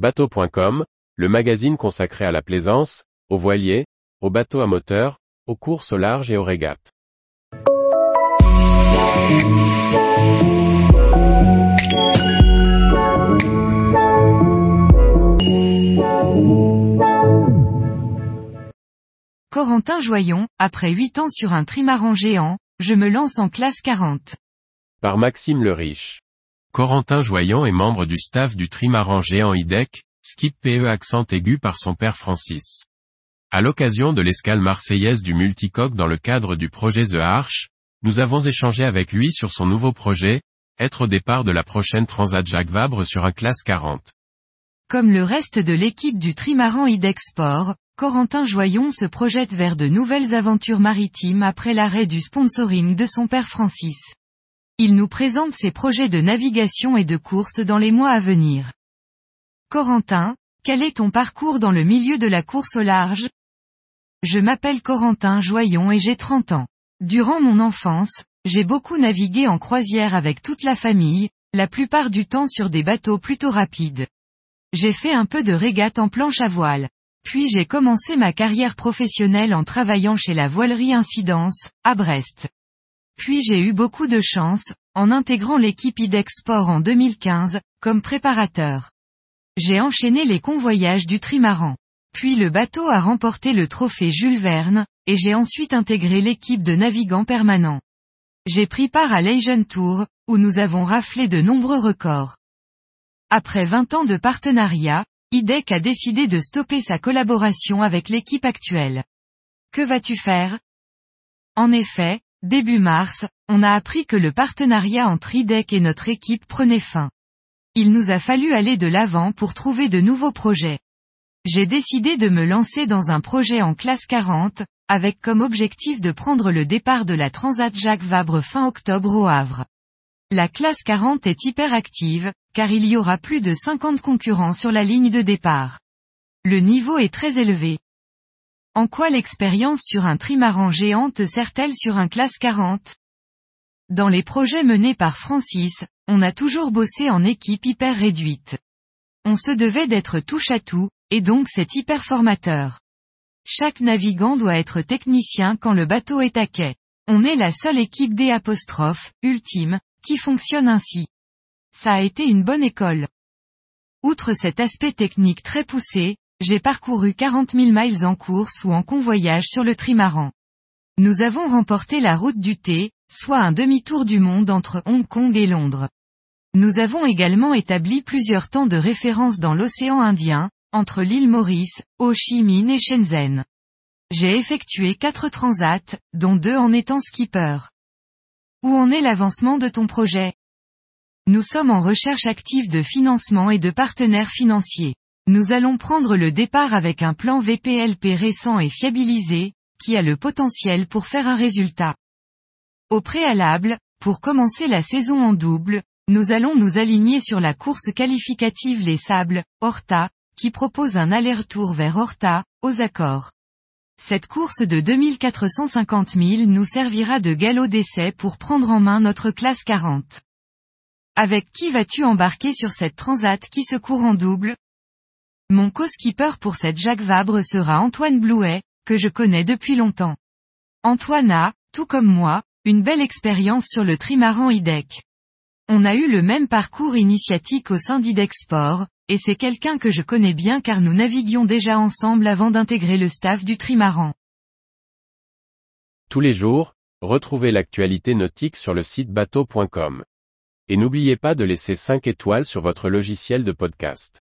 Bateau.com, le magazine consacré à la plaisance, aux voiliers, aux bateaux à moteur, aux courses au large et aux régates. Corentin Joyon, après 8 ans sur un trimaran géant, je me lance en classe 40. Par Maxime le Riche. Corentin Joyon est membre du staff du trimaran géant IDEC, skip PE accent aigu par son père Francis. À l'occasion de l'escale marseillaise du multicoque dans le cadre du projet The Arch, nous avons échangé avec lui sur son nouveau projet, être au départ de la prochaine Transat Jacques Vabre sur un classe 40. Comme le reste de l'équipe du trimaran IDEC Sport, Corentin Joyon se projette vers de nouvelles aventures maritimes après l'arrêt du sponsoring de son père Francis. Il nous présente ses projets de navigation et de course dans les mois à venir. Corentin, quel est ton parcours dans le milieu de la course au large? Je m'appelle Corentin Joyon et j'ai 30 ans. Durant mon enfance, j'ai beaucoup navigué en croisière avec toute la famille, la plupart du temps sur des bateaux plutôt rapides. J'ai fait un peu de régate en planche à voile. Puis j'ai commencé ma carrière professionnelle en travaillant chez la voilerie Incidence, à Brest. Puis j'ai eu beaucoup de chance, en intégrant l'équipe IDEX Sport en 2015, comme préparateur. J'ai enchaîné les convoyages du trimaran. Puis le bateau a remporté le trophée Jules Verne, et j'ai ensuite intégré l'équipe de navigants permanents. J'ai pris part à l'Asian Tour, où nous avons raflé de nombreux records. Après 20 ans de partenariat, IDEC a décidé de stopper sa collaboration avec l'équipe actuelle. Que vas-tu faire? En effet, début mars, on a appris que le partenariat entre IDEC et notre équipe prenait fin. Il nous a fallu aller de l'avant pour trouver de nouveaux projets. J'ai décidé de me lancer dans un projet en classe 40, avec comme objectif de prendre le départ de la Transat Jacques Vabre fin octobre au Havre. La classe 40 est hyper active, car il y aura plus de 50 concurrents sur la ligne de départ. Le niveau est très élevé. En quoi l'expérience sur un trimaran géant te sert-elle sur un classe 40 Dans les projets menés par Francis, on a toujours bossé en équipe hyper réduite. On se devait d'être touche à tout, et donc c'est hyper formateur. Chaque navigant doit être technicien quand le bateau est à quai. On est la seule équipe des apostrophes, ultime, qui fonctionne ainsi. Ça a été une bonne école. Outre cet aspect technique très poussé, j'ai parcouru 40 000 miles en course ou en convoyage sur le trimaran. Nous avons remporté la route du thé, soit un demi-tour du monde entre Hong Kong et Londres. Nous avons également établi plusieurs temps de référence dans l'océan Indien, entre l'île Maurice, Ho Chi Minh et Shenzhen. J'ai effectué quatre transats, dont deux en étant skipper. Où en est l'avancement de ton projet? Nous sommes en recherche active de financement et de partenaires financiers. Nous allons prendre le départ avec un plan VPLP récent et fiabilisé, qui a le potentiel pour faire un résultat. Au préalable, pour commencer la saison en double, nous allons nous aligner sur la course qualificative Les Sables, Horta, qui propose un aller-retour vers Horta, aux accords. Cette course de 2450 000 nous servira de galop d'essai pour prendre en main notre classe 40. Avec qui vas-tu embarquer sur cette transat qui se court en double? Mon co-skipper pour cette Jacques Vabre sera Antoine Blouet, que je connais depuis longtemps. Antoine a, tout comme moi, une belle expérience sur le trimaran IDEC. On a eu le même parcours initiatique au sein d'IDEC Sport, et c'est quelqu'un que je connais bien car nous naviguions déjà ensemble avant d'intégrer le staff du trimaran. Tous les jours, retrouvez l'actualité nautique sur le site bateau.com. Et n'oubliez pas de laisser 5 étoiles sur votre logiciel de podcast.